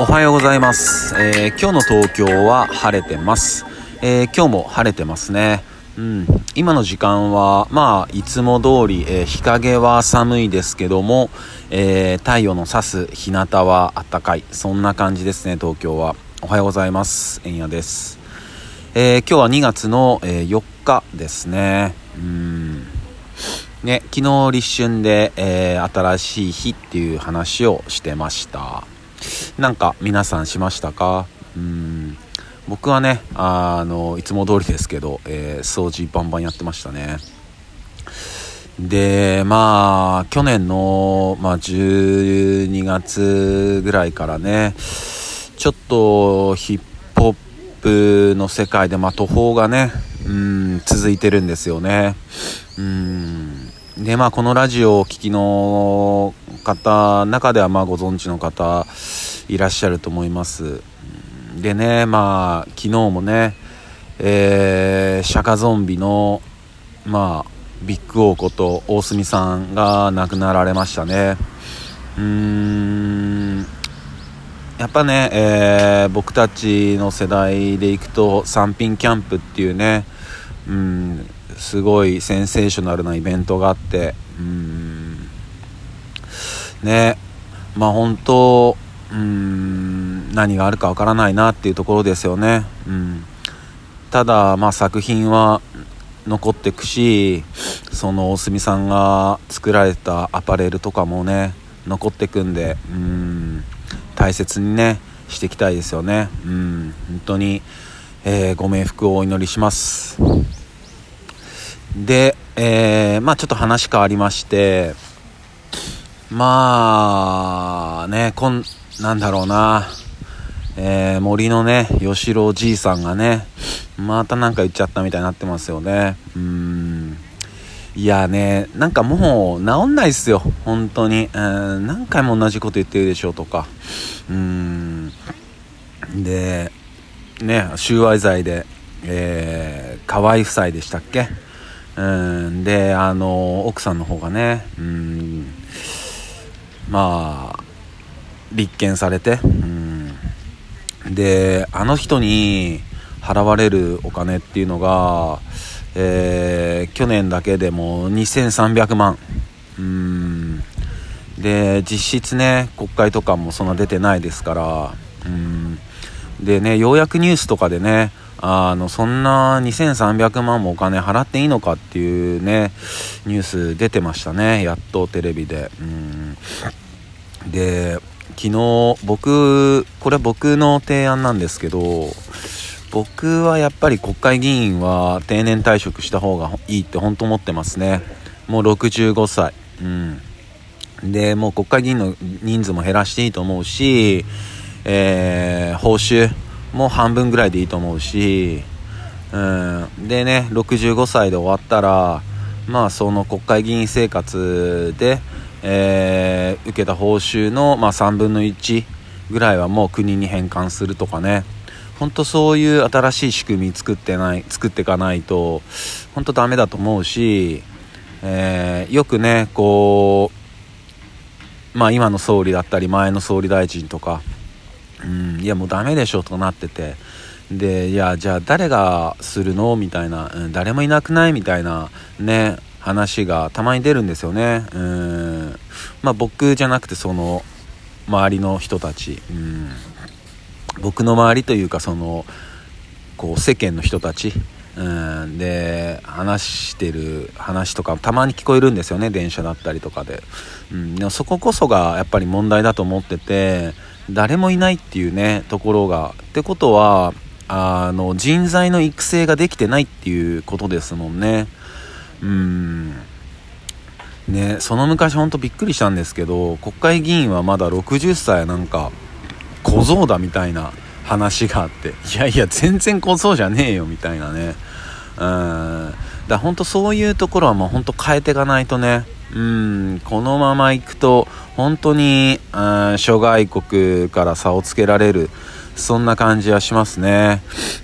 おはようございます、えー今日の東京は晴れてます、えー今日も晴れてますね。うん、今の時間はまあいつも通り、えー日陰は寒いですけども、えー太陽の差す日向は暖かい。そんな感じですね東京は。おはようございます。えんやです、えー今日は2月の、えー4日ですね。うん。ね、昨日立春で、えー新しい日っていう話をしてました。なんか皆さんしましたか？うん。僕はねあのいつも通りですけど、えー掃除バンバンやってましたね。でまあ去年の、まあ、12月ぐらいからねちょっとヒップホップの世界で、まあ、途方がねうん続いてるんですよね。うん。でまあこのラジオをお聞きの方中ではまあご存知の方いらっしゃると思います。でねまあ昨日もねえー、釈迦ゾンビのまあビッグオーこと大隅さんが亡くなられましたね。うーんやっぱね、えー僕たちの世代でいくと三品キャンプっていうねうんすごいセンセーショナルなイベントがあってうん。ね。まあ本当うん何があるかわからないなっていうところですよね。うん。ただまあ作品は残っていくしその大隅さんが作られたアパレルとかもね残ってくんでうん。大切にねしていきたいですよね。うん。本当に、えーご冥福をお祈りします。で、えーまあちょっと話変わりましてまあねこんなんだろうな。えー森のね吉郎じいさんがねまたなんか言っちゃったみたいになってますよね。うん。いやねなんかもう治んないっすよ。本当に。うん何回も同じこと言ってるでしょうとか。うん。でね収賄罪で、えー、河合夫妻でしたっけ？うん。であの奥さんの方がねうん。まあ立件されてうん。であの人に払われるお金っていうのが、えー去年だけでも2300万。うん。で実質ね国会とかもそんな出てないですからうん。でねようやくニュースとかでねあのそんな2300万もお金払っていいのかっていうねニュース出てましたね。やっとテレビで。うん。で昨日僕これ僕の提案なんですけど僕はやっぱり国会議員は定年退職した方がいいって本当思ってますね。もう65歳。うん。でもう国会議員の人数も減らしていいと思うし、えー報酬もう半分ぐらいでいいと思うし、うん、でね65歳で終わったらまあその国会議員生活で、えー受けた報酬の、まあ、3分の1ぐらいはもう国に返還するとかね。本当そういう新しい仕組み作ってない作っていかないと本当ダメだと思うし、えーよくねこうまあ今の総理だったり前の総理大臣とかうんいやもうダメでしょとなってて。でいやじゃあ誰がするのみたいな、うん、誰もいなくないみたいなね話がたまに出るんですよね。うん。まあ僕じゃなくてその周りの人たち。うん。僕の周りというかそのこう世間の人たち。うん。で話してる話とかたまに聞こえるんですよね電車だったりとかで、うん、でもそここそがやっぱり問題だと思ってて誰もいないっていうねところが。ってことはあの人材の育成ができてないっていうことですもんね。うん。ねその昔ほんとびっくりしたんですけど国会議員はまだ60歳なんか小僧だみたいな話があっていやいや全然小僧じゃねえよみたいなね。うん。だ本当そういうところはもう本当変えていかないとね。うん。このままいくと本当にうん諸外国から差をつけられる。そんな感じはしますね。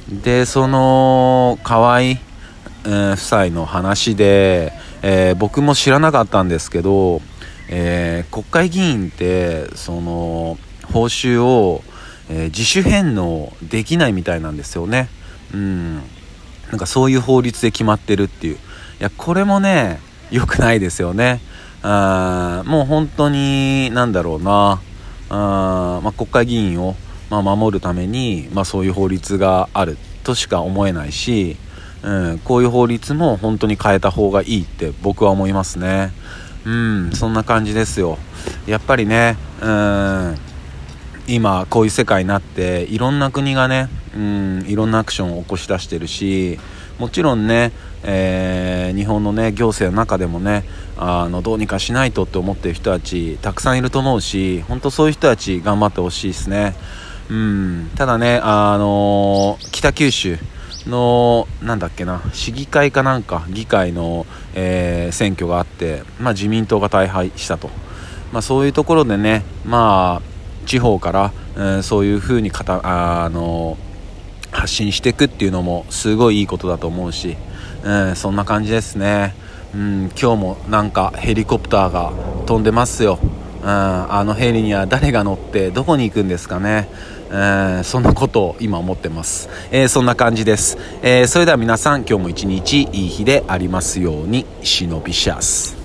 でその河合、えー夫妻の話で、えー僕も知らなかったんですけど、えー国会議員ってその報酬をえ、自主返納できないみたいなんですよね。うん。なんかそういう法律で決まってるっていう。いや、これもね、良くないですよね。あもう本当に、なんだろうな。あまあ、国会議員を、まあ、守るために、まあ、そういう法律があるとしか思えないし、うん、こういう法律も本当に変えた方がいいって僕は思いますね。うん、そんな感じですよ。やっぱりね、うん、今こういう世界になっていろんな国がね、うん、いろんなアクションを起こし出してるしもちろんね、えー、日本のね行政の中でもねあのどうにかしないとって思ってる人たちたくさんいると思うし本当そういう人たち頑張ってほしいですね、うん、ただね、あのー、北九州のなんだっけな市議会かなんか議会の、えー、選挙があって、まあ、自民党が大敗したと、まあ、そういうところでね、まあ地方から、えー、そういう風にかたあの発信していくっていうのもすごいいいことだと思うし、えー、そんな感じですね、うん、今日もなんかヘリコプターが飛んでますよ、うん、あのヘリには誰が乗ってどこに行くんですかね、えー、そんなことを今思ってます、えー、そんな感じです、えそれでは皆さん今日も一日いい日でありますように忍びシャス